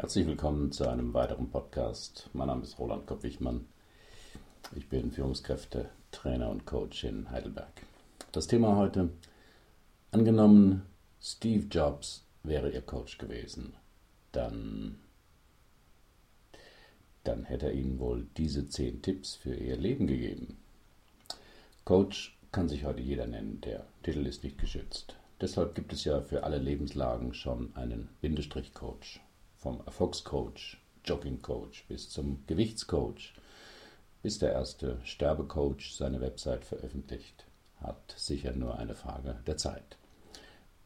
Herzlich willkommen zu einem weiteren Podcast. Mein Name ist Roland Kopp-Wichmann. Ich bin Führungskräfte, Trainer und Coach in Heidelberg. Das Thema heute: Angenommen, Steve Jobs wäre Ihr Coach gewesen, dann, dann hätte er Ihnen wohl diese zehn Tipps für Ihr Leben gegeben. Coach kann sich heute jeder nennen, der Titel ist nicht geschützt. Deshalb gibt es ja für alle Lebenslagen schon einen Bindestrich-Coach vom Erfolgscoach, Joggingcoach bis zum Gewichtscoach, bis der erste Sterbecoach seine Website veröffentlicht, hat sicher nur eine Frage der Zeit.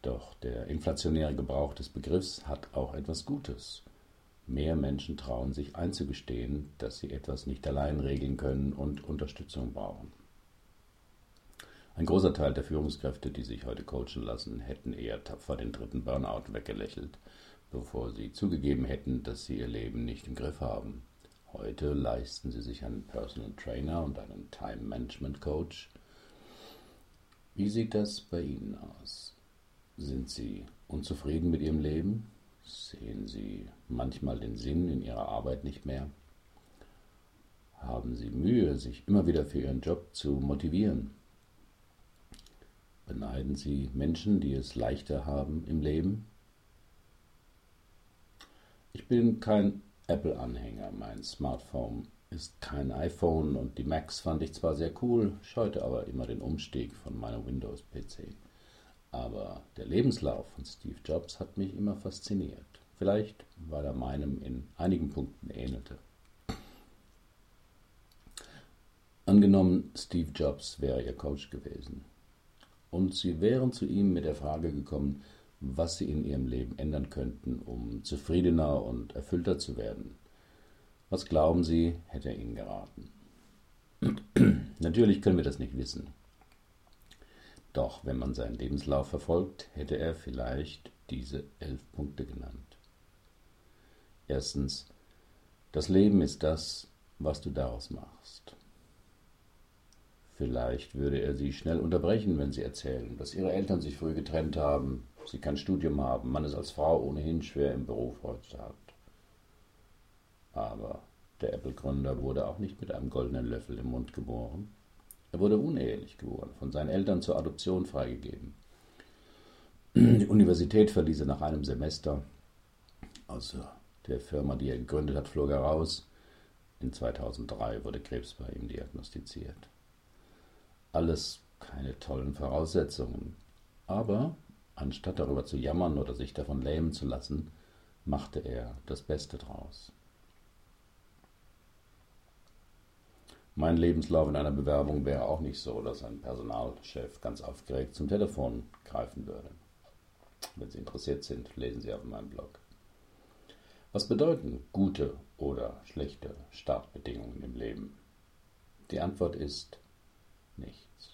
Doch der inflationäre Gebrauch des Begriffs hat auch etwas Gutes. Mehr Menschen trauen sich einzugestehen, dass sie etwas nicht allein regeln können und Unterstützung brauchen. Ein großer Teil der Führungskräfte, die sich heute coachen lassen, hätten eher tapfer den dritten Burnout weggelächelt bevor sie zugegeben hätten, dass sie ihr Leben nicht im Griff haben. Heute leisten sie sich einen Personal Trainer und einen Time Management Coach. Wie sieht das bei Ihnen aus? Sind Sie unzufrieden mit Ihrem Leben? Sehen Sie manchmal den Sinn in Ihrer Arbeit nicht mehr? Haben Sie Mühe, sich immer wieder für Ihren Job zu motivieren? Beneiden Sie Menschen, die es leichter haben im Leben? Ich bin kein Apple-Anhänger. Mein Smartphone ist kein iPhone und die Macs fand ich zwar sehr cool, scheute aber immer den Umstieg von meinem Windows-PC. Aber der Lebenslauf von Steve Jobs hat mich immer fasziniert. Vielleicht, weil er meinem in einigen Punkten ähnelte. Angenommen, Steve Jobs wäre Ihr Coach gewesen. Und Sie wären zu ihm mit der Frage gekommen, was sie in ihrem Leben ändern könnten, um zufriedener und erfüllter zu werden. Was glauben Sie, hätte er Ihnen geraten? Natürlich können wir das nicht wissen. Doch wenn man seinen Lebenslauf verfolgt, hätte er vielleicht diese elf Punkte genannt. Erstens, das Leben ist das, was du daraus machst. Vielleicht würde er sie schnell unterbrechen, wenn sie erzählen, dass ihre Eltern sich früh getrennt haben, sie kein Studium haben, man es als Frau ohnehin schwer im Beruf heute hat. Aber der Apple-Gründer wurde auch nicht mit einem goldenen Löffel im Mund geboren. Er wurde unehelich geboren, von seinen Eltern zur Adoption freigegeben. Die Universität verließ er nach einem Semester. Aus der Firma, die er gegründet hat, flog er raus. In 2003 wurde Krebs bei ihm diagnostiziert. Alles keine tollen Voraussetzungen. Aber Anstatt darüber zu jammern oder sich davon lähmen zu lassen, machte er das Beste draus. Mein Lebenslauf in einer Bewerbung wäre auch nicht so, dass ein Personalchef ganz aufgeregt zum Telefon greifen würde. Wenn Sie interessiert sind, lesen Sie auf meinem Blog. Was bedeuten gute oder schlechte Startbedingungen im Leben? Die Antwort ist nichts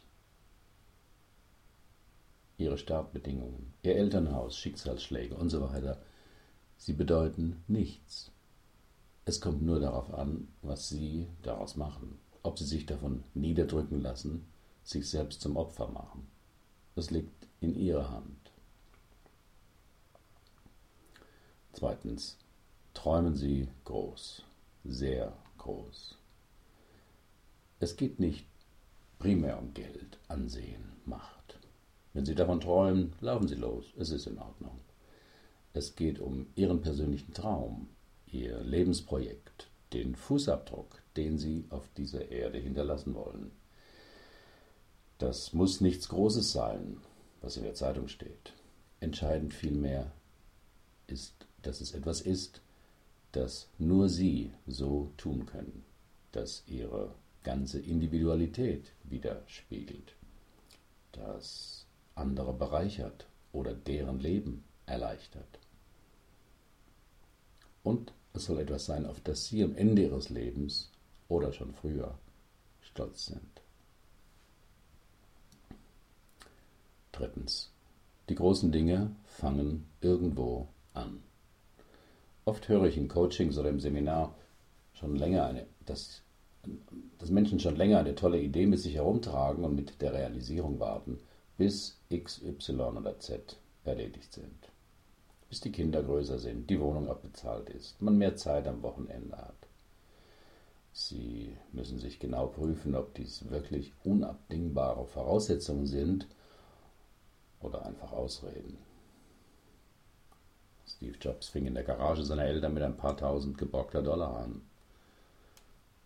ihre Startbedingungen, ihr Elternhaus, Schicksalsschläge und so weiter, sie bedeuten nichts. Es kommt nur darauf an, was sie daraus machen, ob sie sich davon niederdrücken lassen, sich selbst zum Opfer machen. Es liegt in ihrer Hand. Zweitens, träumen Sie groß, sehr groß. Es geht nicht primär um Geld, Ansehen, Macht. Wenn Sie davon träumen, laufen Sie los, es ist in Ordnung. Es geht um Ihren persönlichen Traum, Ihr Lebensprojekt, den Fußabdruck, den Sie auf dieser Erde hinterlassen wollen. Das muss nichts Großes sein, was in der Zeitung steht. Entscheidend vielmehr ist, dass es etwas ist, das nur Sie so tun können, das Ihre ganze Individualität widerspiegelt, das andere bereichert oder deren Leben erleichtert. Und es soll etwas sein, auf das Sie am Ende Ihres Lebens oder schon früher stolz sind. Drittens. Die großen Dinge fangen irgendwo an. Oft höre ich in Coachings oder im Seminar schon länger eine, dass, dass Menschen schon länger eine tolle Idee mit sich herumtragen und mit der Realisierung warten bis x, y oder z erledigt sind. bis die Kinder größer sind, die Wohnung abbezahlt ist, man mehr Zeit am Wochenende hat. Sie müssen sich genau prüfen, ob dies wirklich unabdingbare Voraussetzungen sind oder einfach Ausreden. Steve Jobs fing in der Garage seiner Eltern mit ein paar tausend geborgter Dollar an.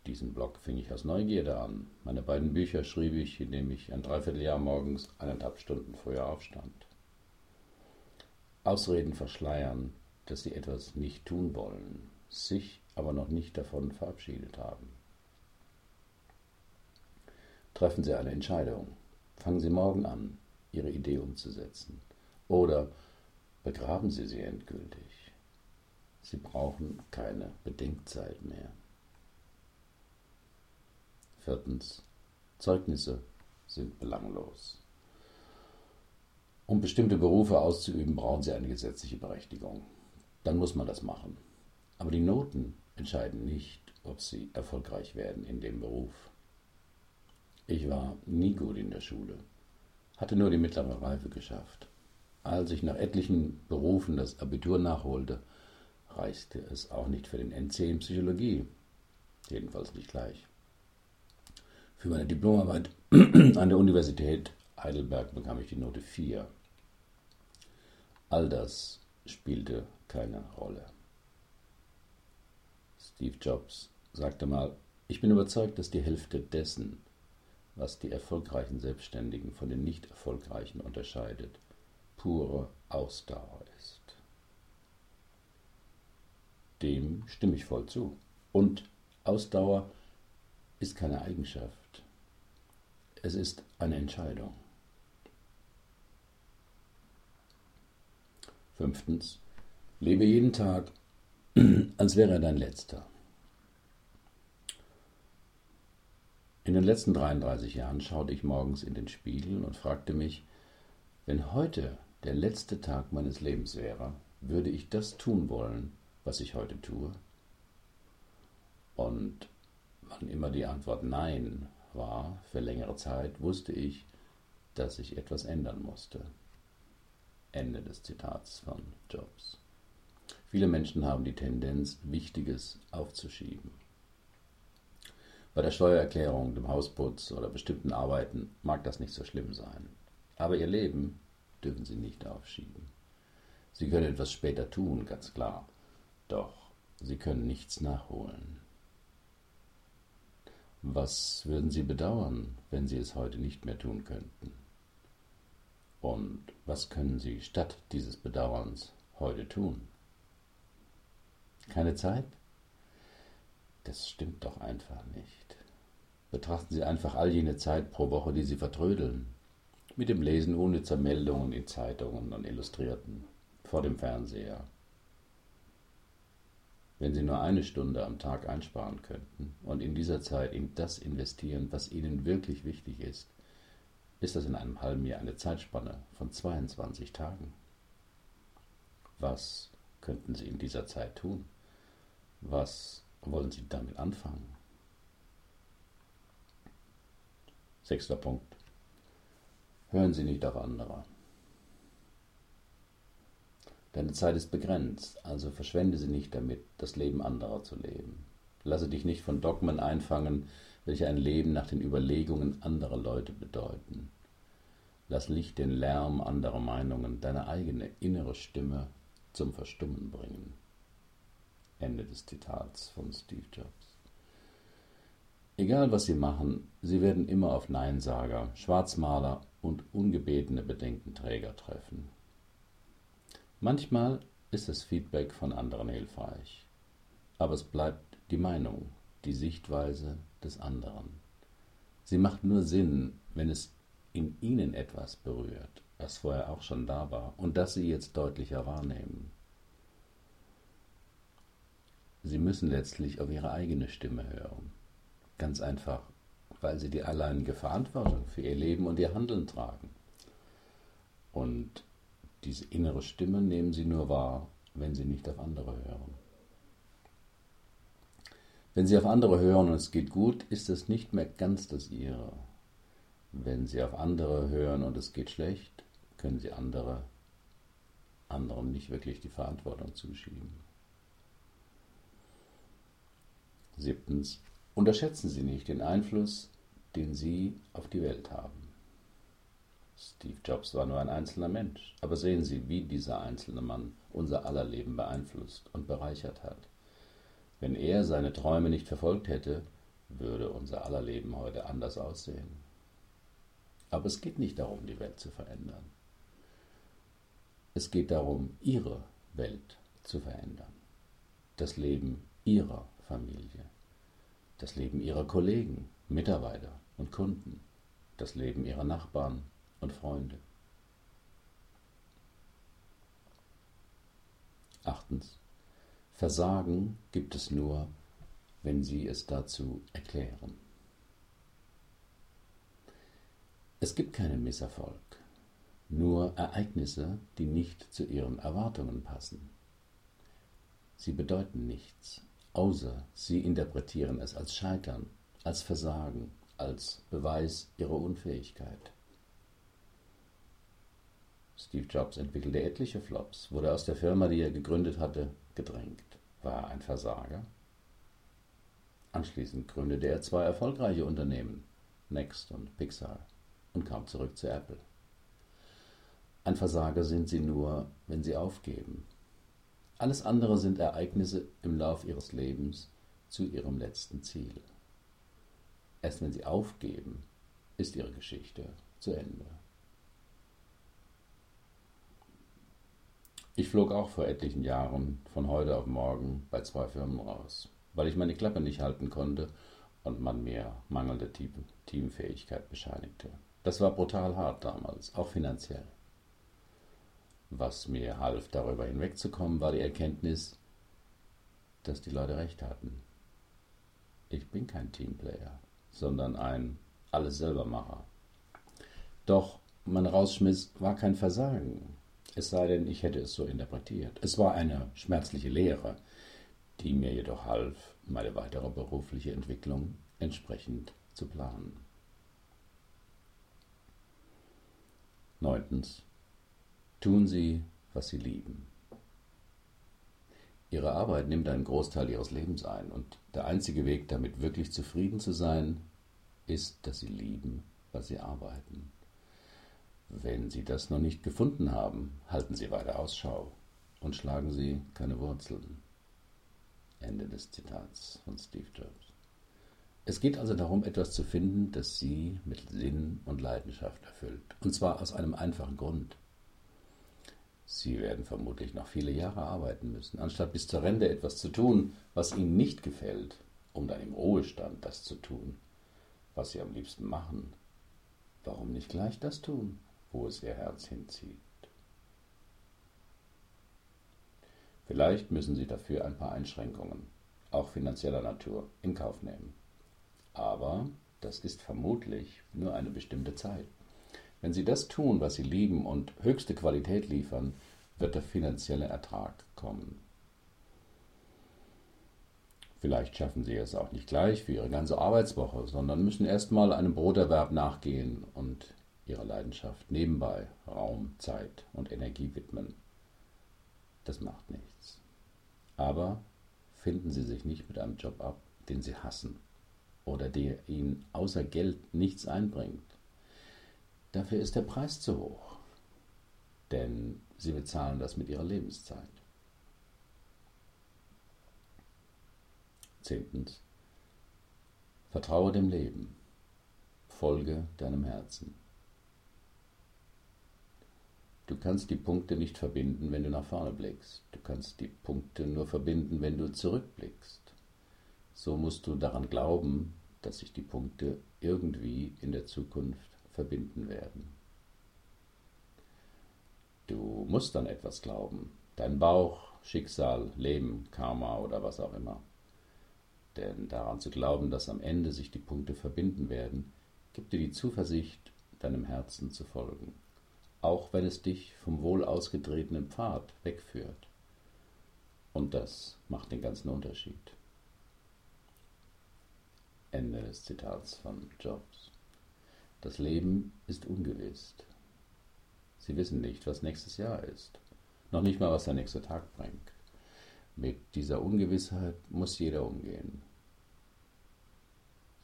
Diesen Blog fing ich aus Neugierde an. Meine beiden Bücher schrieb ich, indem ich ein Dreivierteljahr morgens eineinhalb Stunden früher aufstand. Ausreden verschleiern, dass sie etwas nicht tun wollen, sich aber noch nicht davon verabschiedet haben. Treffen Sie eine Entscheidung. Fangen Sie morgen an, Ihre Idee umzusetzen. Oder begraben Sie sie endgültig. Sie brauchen keine Bedenkzeit mehr. Viertens. Zeugnisse sind belanglos. Um bestimmte Berufe auszuüben, brauchen Sie eine gesetzliche Berechtigung. Dann muss man das machen. Aber die Noten entscheiden nicht, ob Sie erfolgreich werden in dem Beruf. Ich war nie gut in der Schule, hatte nur die mittlere Reife geschafft. Als ich nach etlichen Berufen das Abitur nachholte, reichte es auch nicht für den NC in Psychologie, jedenfalls nicht gleich. Für meine Diplomarbeit an der Universität Heidelberg bekam ich die Note 4. All das spielte keine Rolle. Steve Jobs sagte mal, ich bin überzeugt, dass die Hälfte dessen, was die erfolgreichen Selbstständigen von den nicht erfolgreichen unterscheidet, pure Ausdauer ist. Dem stimme ich voll zu. Und Ausdauer ist keine Eigenschaft. Es ist eine Entscheidung. Fünftens. Lebe jeden Tag, als wäre er dein letzter. In den letzten 33 Jahren schaute ich morgens in den Spiegel und fragte mich, wenn heute der letzte Tag meines Lebens wäre, würde ich das tun wollen, was ich heute tue? Und wann immer die Antwort Nein war, für längere Zeit, wusste ich, dass ich etwas ändern musste. Ende des Zitats von Jobs. Viele Menschen haben die Tendenz, Wichtiges aufzuschieben. Bei der Steuererklärung, dem Hausputz oder bestimmten Arbeiten mag das nicht so schlimm sein. Aber ihr Leben dürfen Sie nicht aufschieben. Sie können etwas später tun, ganz klar. Doch Sie können nichts nachholen. Was würden Sie bedauern, wenn Sie es heute nicht mehr tun könnten? Und was können Sie statt dieses Bedauerns heute tun? Keine Zeit? Das stimmt doch einfach nicht. Betrachten Sie einfach all jene Zeit pro Woche, die Sie vertrödeln mit dem Lesen unnützer Meldungen in Zeitungen und Illustrierten vor dem Fernseher. Wenn Sie nur eine Stunde am Tag einsparen könnten und in dieser Zeit in das investieren, was Ihnen wirklich wichtig ist, ist das in einem halben Jahr eine Zeitspanne von 22 Tagen. Was könnten Sie in dieser Zeit tun? Was wollen Sie damit anfangen? Sechster Punkt. Hören Sie nicht auf andere. Deine Zeit ist begrenzt, also verschwende sie nicht damit, das Leben anderer zu leben. Lasse dich nicht von Dogmen einfangen, welche ein Leben nach den Überlegungen anderer Leute bedeuten. Lass nicht den Lärm anderer Meinungen deine eigene innere Stimme zum Verstummen bringen. Ende des Zitats von Steve Jobs. Egal was sie machen, sie werden immer auf Neinsager, Schwarzmaler und ungebetene Bedenkenträger treffen. Manchmal ist das Feedback von anderen hilfreich, aber es bleibt die Meinung, die Sichtweise des anderen. Sie macht nur Sinn, wenn es in ihnen etwas berührt, was vorher auch schon da war und das sie jetzt deutlicher wahrnehmen. Sie müssen letztlich auf ihre eigene Stimme hören. Ganz einfach, weil sie die alleinige Verantwortung für ihr Leben und ihr Handeln tragen. Und diese innere Stimme nehmen sie nur wahr, wenn sie nicht auf andere hören. Wenn sie auf andere hören und es geht gut, ist es nicht mehr ganz das ihre. Wenn sie auf andere hören und es geht schlecht, können sie andere anderen nicht wirklich die Verantwortung zuschieben. Siebtens, unterschätzen Sie nicht den Einfluss, den Sie auf die Welt haben. Steve Jobs war nur ein einzelner Mensch, aber sehen Sie, wie dieser einzelne Mann unser aller Leben beeinflusst und bereichert hat. Wenn er seine Träume nicht verfolgt hätte, würde unser aller Leben heute anders aussehen. Aber es geht nicht darum, die Welt zu verändern. Es geht darum, Ihre Welt zu verändern. Das Leben Ihrer Familie. Das Leben Ihrer Kollegen, Mitarbeiter und Kunden. Das Leben Ihrer Nachbarn und Freunde. Achtens. Versagen gibt es nur, wenn Sie es dazu erklären. Es gibt keinen Misserfolg, nur Ereignisse, die nicht zu Ihren Erwartungen passen. Sie bedeuten nichts, außer Sie interpretieren es als Scheitern, als Versagen, als Beweis Ihrer Unfähigkeit. Steve Jobs entwickelte etliche Flops, wurde aus der Firma, die er gegründet hatte, gedrängt. War er ein Versager? Anschließend gründete er zwei erfolgreiche Unternehmen, Next und Pixar, und kam zurück zu Apple. Ein Versager sind sie nur, wenn sie aufgeben. Alles andere sind Ereignisse im Lauf ihres Lebens zu ihrem letzten Ziel. Erst wenn sie aufgeben, ist ihre Geschichte zu Ende. Ich flog auch vor etlichen Jahren von heute auf morgen bei zwei Firmen raus weil ich meine Klappe nicht halten konnte und man mir mangelnde Teamfähigkeit bescheinigte. Das war brutal hart damals, auch finanziell. Was mir half, darüber hinwegzukommen, war die Erkenntnis, dass die Leute recht hatten. Ich bin kein Teamplayer, sondern ein Alles selbermacher. Doch mein Rausschmiss war kein Versagen, es sei denn, ich hätte es so interpretiert. Es war eine schmerzliche Lehre, die mir jedoch half, meine weitere berufliche Entwicklung entsprechend zu planen. Neuntens. Tun Sie, was Sie lieben. Ihre Arbeit nimmt einen Großteil Ihres Lebens ein und der einzige Weg, damit wirklich zufrieden zu sein, ist, dass Sie lieben, was Sie arbeiten. Wenn Sie das noch nicht gefunden haben, halten Sie weiter Ausschau und schlagen Sie keine Wurzeln. Ende des Zitats von Steve Jobs. Es geht also darum, etwas zu finden, das Sie mit Sinn und Leidenschaft erfüllt. Und zwar aus einem einfachen Grund. Sie werden vermutlich noch viele Jahre arbeiten müssen, anstatt bis zur Rente etwas zu tun, was Ihnen nicht gefällt, um dann im Ruhestand das zu tun, was Sie am liebsten machen. Warum nicht gleich das tun, wo es Ihr Herz hinzieht? Vielleicht müssen Sie dafür ein paar Einschränkungen, auch finanzieller Natur, in Kauf nehmen. Aber das ist vermutlich nur eine bestimmte Zeit. Wenn Sie das tun, was Sie lieben und höchste Qualität liefern, wird der finanzielle Ertrag kommen. Vielleicht schaffen Sie es auch nicht gleich für Ihre ganze Arbeitswoche, sondern müssen erstmal einem Broterwerb nachgehen und Ihrer Leidenschaft nebenbei Raum, Zeit und Energie widmen. Das macht nichts. Aber finden Sie sich nicht mit einem Job ab, den Sie hassen oder der Ihnen außer Geld nichts einbringt. Dafür ist der Preis zu hoch, denn Sie bezahlen das mit Ihrer Lebenszeit. Zehntens. Vertraue dem Leben. Folge deinem Herzen. Du kannst die Punkte nicht verbinden, wenn du nach vorne blickst. Du kannst die Punkte nur verbinden, wenn du zurückblickst. So musst du daran glauben, dass sich die Punkte irgendwie in der Zukunft verbinden werden. Du musst an etwas glauben. Dein Bauch, Schicksal, Leben, Karma oder was auch immer. Denn daran zu glauben, dass am Ende sich die Punkte verbinden werden, gibt dir die Zuversicht, deinem Herzen zu folgen auch wenn es dich vom wohl ausgetretenen Pfad wegführt. Und das macht den ganzen Unterschied. Ende des Zitats von Jobs. Das Leben ist ungewiss. Sie wissen nicht, was nächstes Jahr ist. noch nicht mal, was der nächste Tag bringt. Mit dieser Ungewissheit muss jeder umgehen.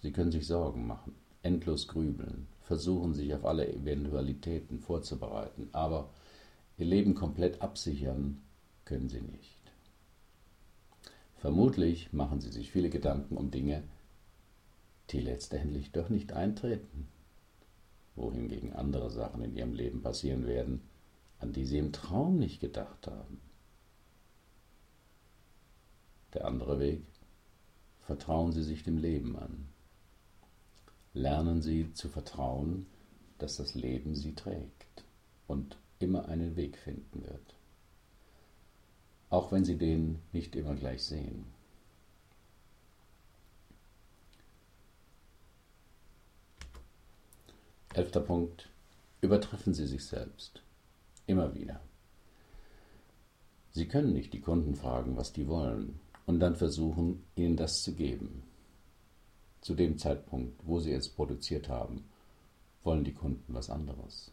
Sie können sich Sorgen machen, endlos grübeln, versuchen sich auf alle Eventualitäten vorzubereiten, aber ihr Leben komplett absichern können sie nicht. Vermutlich machen sie sich viele Gedanken um Dinge, die letztendlich doch nicht eintreten, wohingegen andere Sachen in ihrem Leben passieren werden, an die sie im Traum nicht gedacht haben. Der andere Weg, vertrauen Sie sich dem Leben an. Lernen Sie zu vertrauen, dass das Leben Sie trägt und immer einen Weg finden wird. Auch wenn Sie den nicht immer gleich sehen. Elfter Punkt. Übertreffen Sie sich selbst. Immer wieder. Sie können nicht die Kunden fragen, was die wollen, und dann versuchen, ihnen das zu geben. Zu dem Zeitpunkt, wo sie es produziert haben, wollen die Kunden was anderes.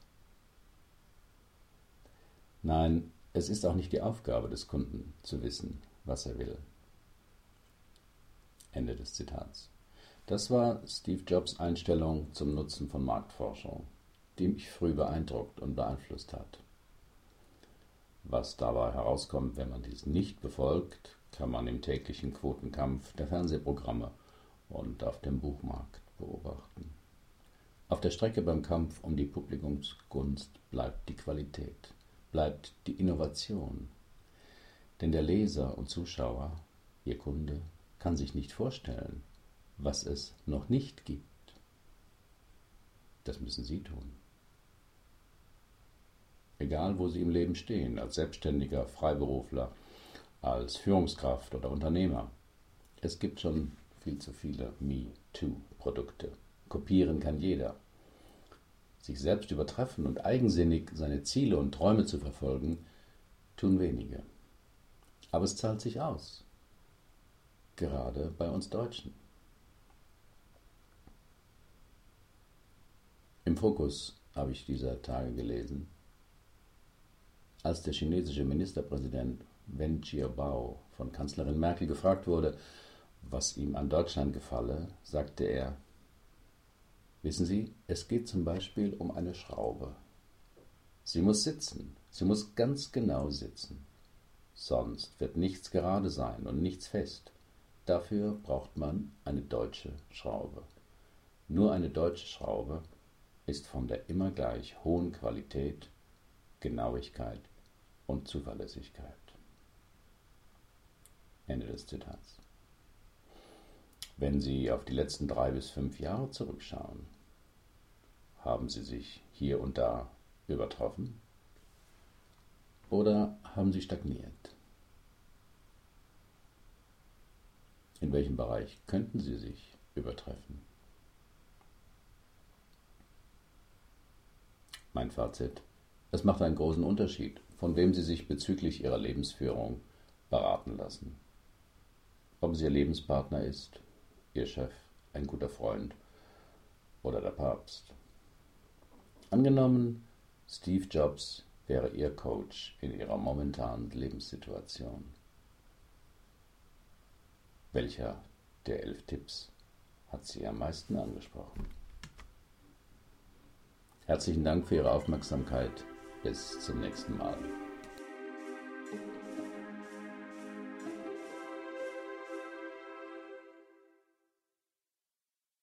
Nein, es ist auch nicht die Aufgabe des Kunden zu wissen, was er will. Ende des Zitats. Das war Steve Jobs Einstellung zum Nutzen von Marktforschung, die mich früh beeindruckt und beeinflusst hat. Was dabei herauskommt, wenn man dies nicht befolgt, kann man im täglichen Quotenkampf der Fernsehprogramme und auf dem Buchmarkt beobachten. Auf der Strecke beim Kampf um die Publikumsgunst bleibt die Qualität, bleibt die Innovation. Denn der Leser und Zuschauer, ihr Kunde, kann sich nicht vorstellen, was es noch nicht gibt. Das müssen Sie tun. Egal, wo Sie im Leben stehen, als Selbstständiger, Freiberufler, als Führungskraft oder Unternehmer. Es gibt schon viel zu viele Me-Too-Produkte. Kopieren kann jeder. Sich selbst übertreffen und eigensinnig seine Ziele und Träume zu verfolgen, tun wenige. Aber es zahlt sich aus. Gerade bei uns Deutschen. Im Fokus habe ich dieser Tage gelesen, als der chinesische Ministerpräsident Wen Jiabao von Kanzlerin Merkel gefragt wurde, was ihm an Deutschland gefalle, sagte er, Wissen Sie, es geht zum Beispiel um eine Schraube. Sie muss sitzen, sie muss ganz genau sitzen. Sonst wird nichts gerade sein und nichts fest. Dafür braucht man eine deutsche Schraube. Nur eine deutsche Schraube ist von der immer gleich hohen Qualität, Genauigkeit und Zuverlässigkeit. Ende des Zitats. Wenn Sie auf die letzten drei bis fünf Jahre zurückschauen, haben Sie sich hier und da übertroffen oder haben Sie stagniert? In welchem Bereich könnten Sie sich übertreffen? Mein Fazit. Es macht einen großen Unterschied, von wem Sie sich bezüglich Ihrer Lebensführung beraten lassen. Ob es Ihr Lebenspartner ist, Ihr Chef, ein guter Freund oder der Papst. Angenommen, Steve Jobs wäre Ihr Coach in Ihrer momentanen Lebenssituation. Welcher der elf Tipps hat Sie am meisten angesprochen? Herzlichen Dank für Ihre Aufmerksamkeit. Bis zum nächsten Mal.